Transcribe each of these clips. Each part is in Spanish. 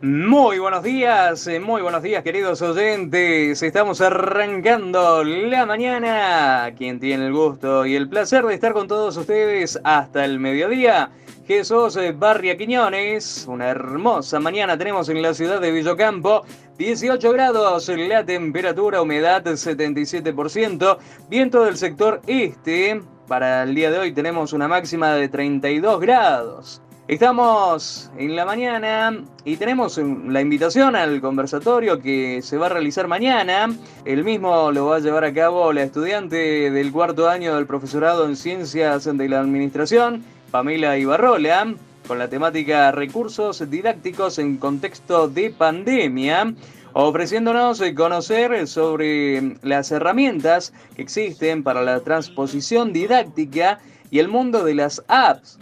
Muy buenos días, eh, muy buenos días queridos oyentes. Estamos arrancando la mañana. Quien tiene el gusto y el placer de estar con todos ustedes hasta el mediodía. Jesús eh, Barria Quiñones. Una hermosa mañana tenemos en la ciudad de Villocampo. 18 grados la temperatura, humedad 77%. Viento del sector este. Para el día de hoy tenemos una máxima de 32 grados. Estamos en la mañana y tenemos la invitación al conversatorio que se va a realizar mañana. El mismo lo va a llevar a cabo la estudiante del cuarto año del profesorado en Ciencias de la Administración, Pamela Ibarrola, con la temática Recursos didácticos en contexto de pandemia ofreciéndonos conocer sobre las herramientas que existen para la transposición didáctica y el mundo de las apps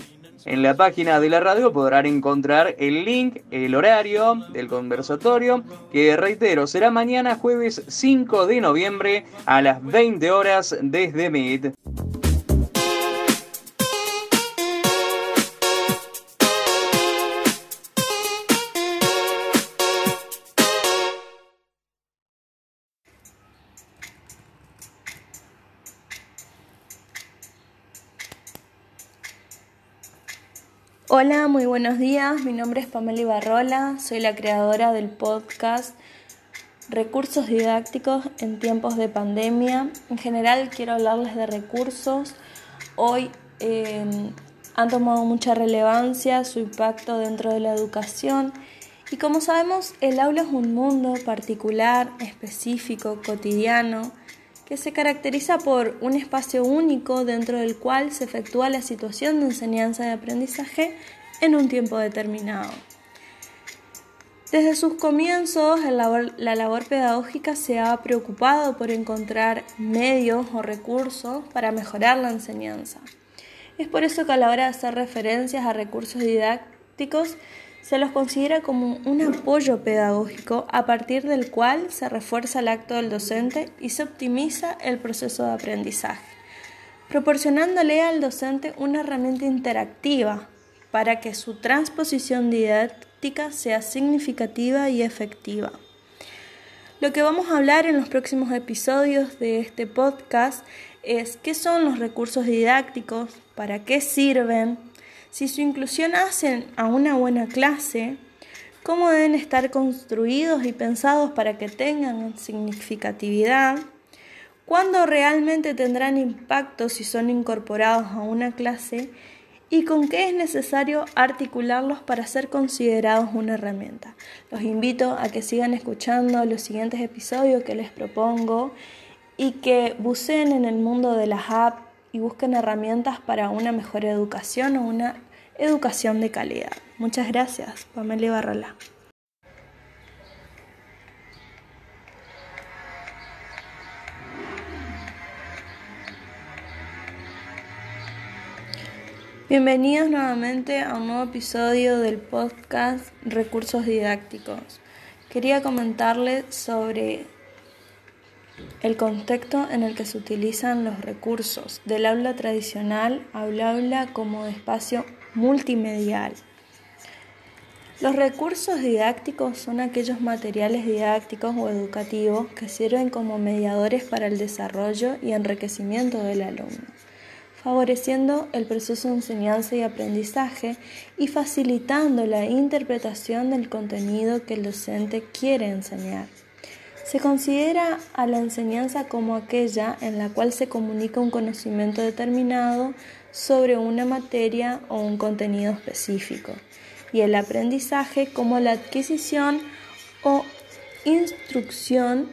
en la página de la radio podrán encontrar el link, el horario del conversatorio, que reitero, será mañana jueves 5 de noviembre a las 20 horas desde Meet. Hola, muy buenos días. Mi nombre es Pamela Ibarrola, soy la creadora del podcast Recursos didácticos en tiempos de pandemia. En general quiero hablarles de recursos. Hoy em, han tomado mucha relevancia su impacto dentro de la educación y como sabemos el aula es un mundo particular, específico, cotidiano que se caracteriza por un espacio único dentro del cual se efectúa la situación de enseñanza y aprendizaje en un tiempo determinado. Desde sus comienzos, la labor pedagógica se ha preocupado por encontrar medios o recursos para mejorar la enseñanza. Es por eso que a la hora de hacer referencias a recursos didácticos, se los considera como un apoyo pedagógico a partir del cual se refuerza el acto del docente y se optimiza el proceso de aprendizaje, proporcionándole al docente una herramienta interactiva para que su transposición didáctica sea significativa y efectiva. Lo que vamos a hablar en los próximos episodios de este podcast es qué son los recursos didácticos, para qué sirven, si su inclusión hacen a una buena clase, cómo deben estar construidos y pensados para que tengan significatividad, cuándo realmente tendrán impacto si son incorporados a una clase y con qué es necesario articularlos para ser considerados una herramienta. Los invito a que sigan escuchando los siguientes episodios que les propongo y que buceen en el mundo de las apps y busquen herramientas para una mejor educación o una educación de calidad. Muchas gracias, Pamela Barrola. Bienvenidos nuevamente a un nuevo episodio del podcast Recursos Didácticos. Quería comentarles sobre el contexto en el que se utilizan los recursos del aula tradicional al aula como espacio multimedial. Los recursos didácticos son aquellos materiales didácticos o educativos que sirven como mediadores para el desarrollo y enriquecimiento del alumno, favoreciendo el proceso de enseñanza y aprendizaje y facilitando la interpretación del contenido que el docente quiere enseñar. Se considera a la enseñanza como aquella en la cual se comunica un conocimiento determinado sobre una materia o un contenido específico y el aprendizaje como la adquisición o instrucción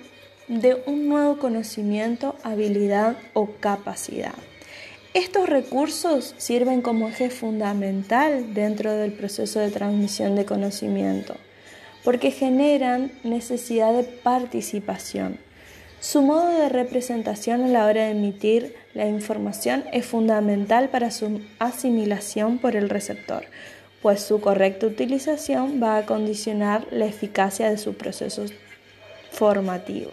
de un nuevo conocimiento, habilidad o capacidad. Estos recursos sirven como eje fundamental dentro del proceso de transmisión de conocimiento porque generan necesidad de participación. Su modo de representación a la hora de emitir la información es fundamental para su asimilación por el receptor, pues su correcta utilización va a condicionar la eficacia de su proceso formativo.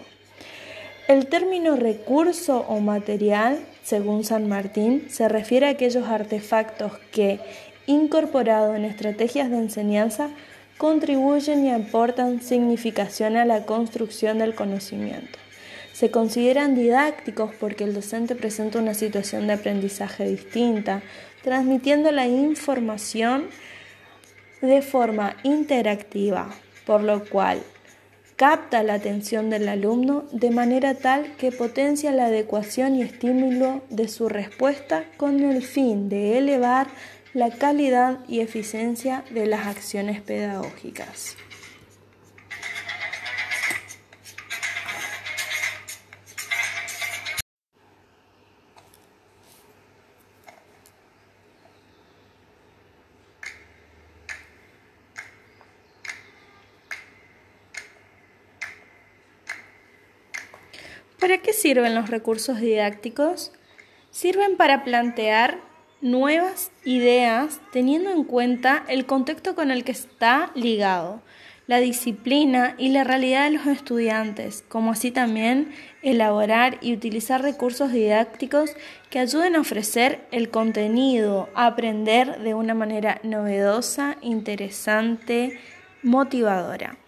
El término recurso o material, según San Martín, se refiere a aquellos artefactos que, incorporados en estrategias de enseñanza, contribuyen y aportan significación a la construcción del conocimiento. Se consideran didácticos porque el docente presenta una situación de aprendizaje distinta, transmitiendo la información de forma interactiva, por lo cual capta la atención del alumno de manera tal que potencia la adecuación y estímulo de su respuesta con el fin de elevar la calidad y eficiencia de las acciones pedagógicas. ¿Para qué sirven los recursos didácticos? Sirven para plantear nuevas ideas teniendo en cuenta el contexto con el que está ligado, la disciplina y la realidad de los estudiantes, como así también elaborar y utilizar recursos didácticos que ayuden a ofrecer el contenido, a aprender de una manera novedosa, interesante, motivadora.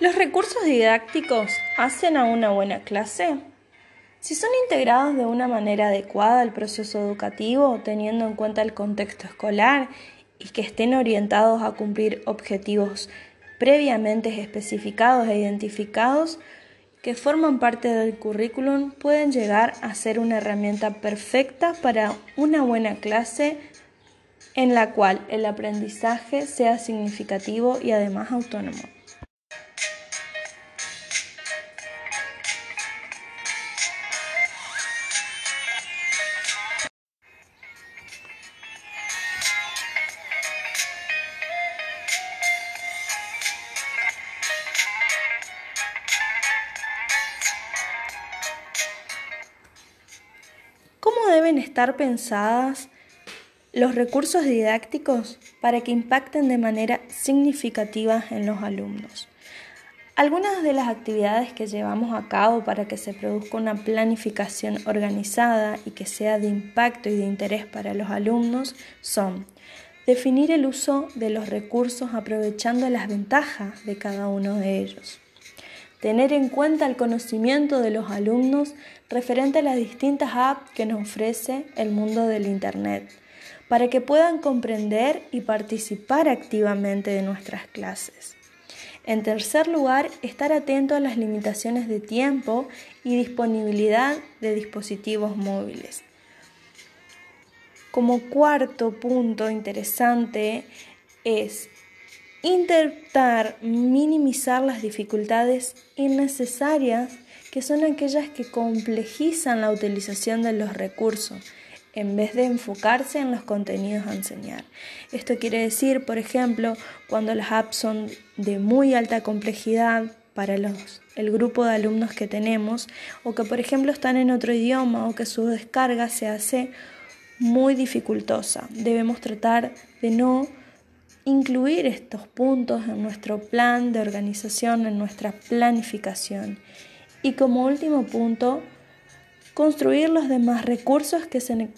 ¿Los recursos didácticos hacen a una buena clase? Si son integrados de una manera adecuada al proceso educativo, teniendo en cuenta el contexto escolar y que estén orientados a cumplir objetivos previamente especificados e identificados que forman parte del currículum, pueden llegar a ser una herramienta perfecta para una buena clase en la cual el aprendizaje sea significativo y además autónomo. Pensadas los recursos didácticos para que impacten de manera significativa en los alumnos? Algunas de las actividades que llevamos a cabo para que se produzca una planificación organizada y que sea de impacto y de interés para los alumnos son definir el uso de los recursos aprovechando las ventajas de cada uno de ellos tener en cuenta el conocimiento de los alumnos referente a las distintas apps que nos ofrece el mundo del Internet, para que puedan comprender y participar activamente de nuestras clases. En tercer lugar, estar atento a las limitaciones de tiempo y disponibilidad de dispositivos móviles. Como cuarto punto interesante es Intentar minimizar las dificultades innecesarias que son aquellas que complejizan la utilización de los recursos en vez de enfocarse en los contenidos a enseñar. Esto quiere decir, por ejemplo, cuando las apps son de muy alta complejidad para el grupo de alumnos que tenemos, o que por ejemplo están en otro idioma o que su descarga se hace muy dificultosa. Debemos tratar de no incluir estos puntos en nuestro plan de organización, en nuestra planificación. Y como último punto, construir los demás recursos que se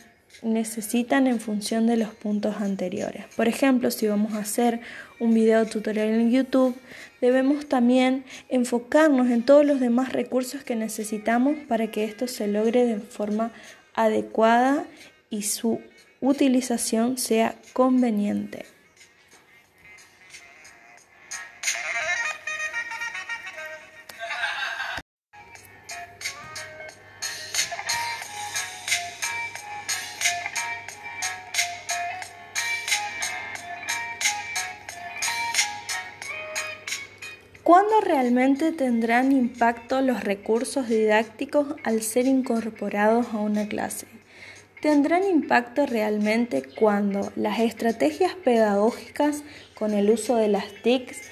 necesitan en función de los puntos anteriores. Por ejemplo, si vamos a hacer un video tutorial en YouTube, debemos también enfocarnos en todos los demás recursos que necesitamos para que esto se logre de forma adecuada y su utilización sea conveniente. ¿Cuándo realmente tendrán impacto los recursos didácticos al ser incorporados a una clase? Tendrán impacto realmente cuando las estrategias pedagógicas con el uso de las TICs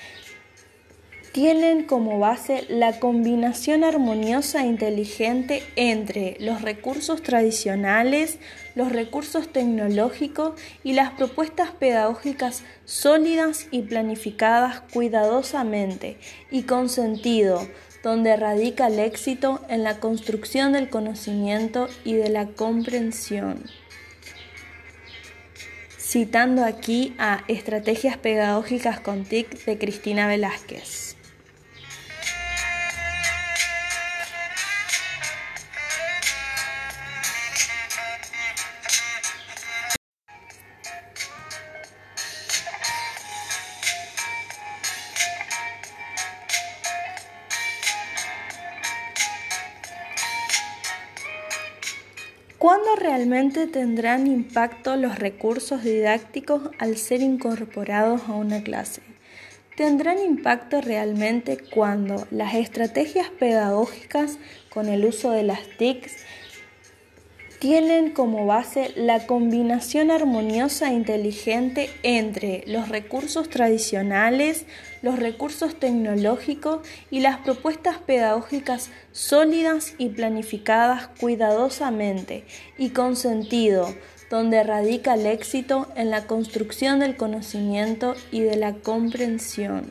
tienen como base la combinación armoniosa e inteligente entre los recursos tradicionales, los recursos tecnológicos y las propuestas pedagógicas sólidas y planificadas cuidadosamente y con sentido, donde radica el éxito en la construcción del conocimiento y de la comprensión. Citando aquí a Estrategias Pedagógicas con TIC de Cristina Velázquez. ¿Cuándo realmente tendrán impacto los recursos didácticos al ser incorporados a una clase? Tendrán impacto realmente cuando las estrategias pedagógicas con el uso de las TICs tienen como base la combinación armoniosa e inteligente entre los recursos tradicionales, los recursos tecnológicos y las propuestas pedagógicas sólidas y planificadas cuidadosamente y con sentido, donde radica el éxito en la construcción del conocimiento y de la comprensión.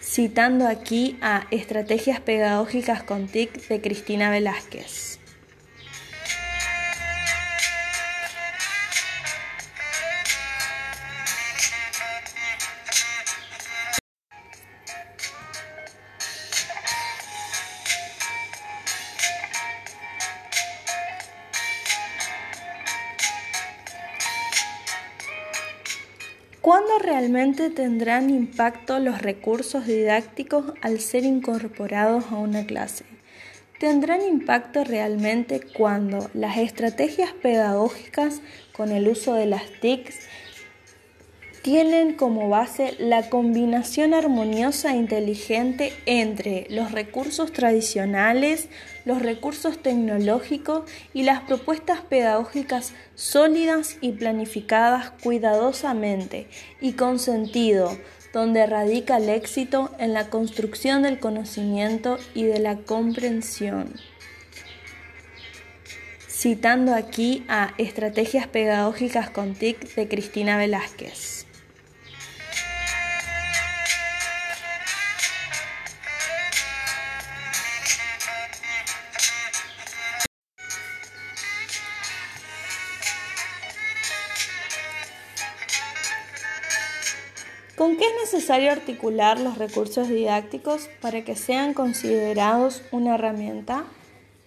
Citando aquí a Estrategias Pedagógicas con TIC de Cristina Velázquez. ¿Cuándo realmente tendrán impacto los recursos didácticos al ser incorporados a una clase? Tendrán impacto realmente cuando las estrategias pedagógicas con el uso de las TICs tienen como base la combinación armoniosa e inteligente entre los recursos tradicionales, los recursos tecnológicos y las propuestas pedagógicas sólidas y planificadas cuidadosamente y con sentido, donde radica el éxito en la construcción del conocimiento y de la comprensión. Citando aquí a Estrategias Pedagógicas con TIC de Cristina Velázquez. ¿Con qué es necesario articular los recursos didácticos para que sean considerados una herramienta?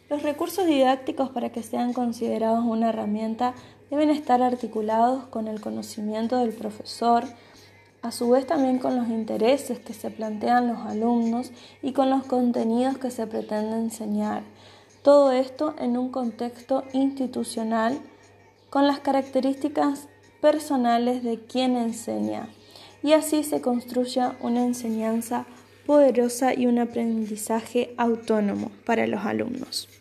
Los recursos didácticos para que sean considerados una herramienta deben estar articulados con el conocimiento del profesor, a su vez también con los intereses que se plantean los alumnos y con los contenidos que se pretende enseñar. Todo esto en un contexto institucional con las características personales de quien enseña y así se construya una enseñanza poderosa y un aprendizaje autónomo para los alumnos.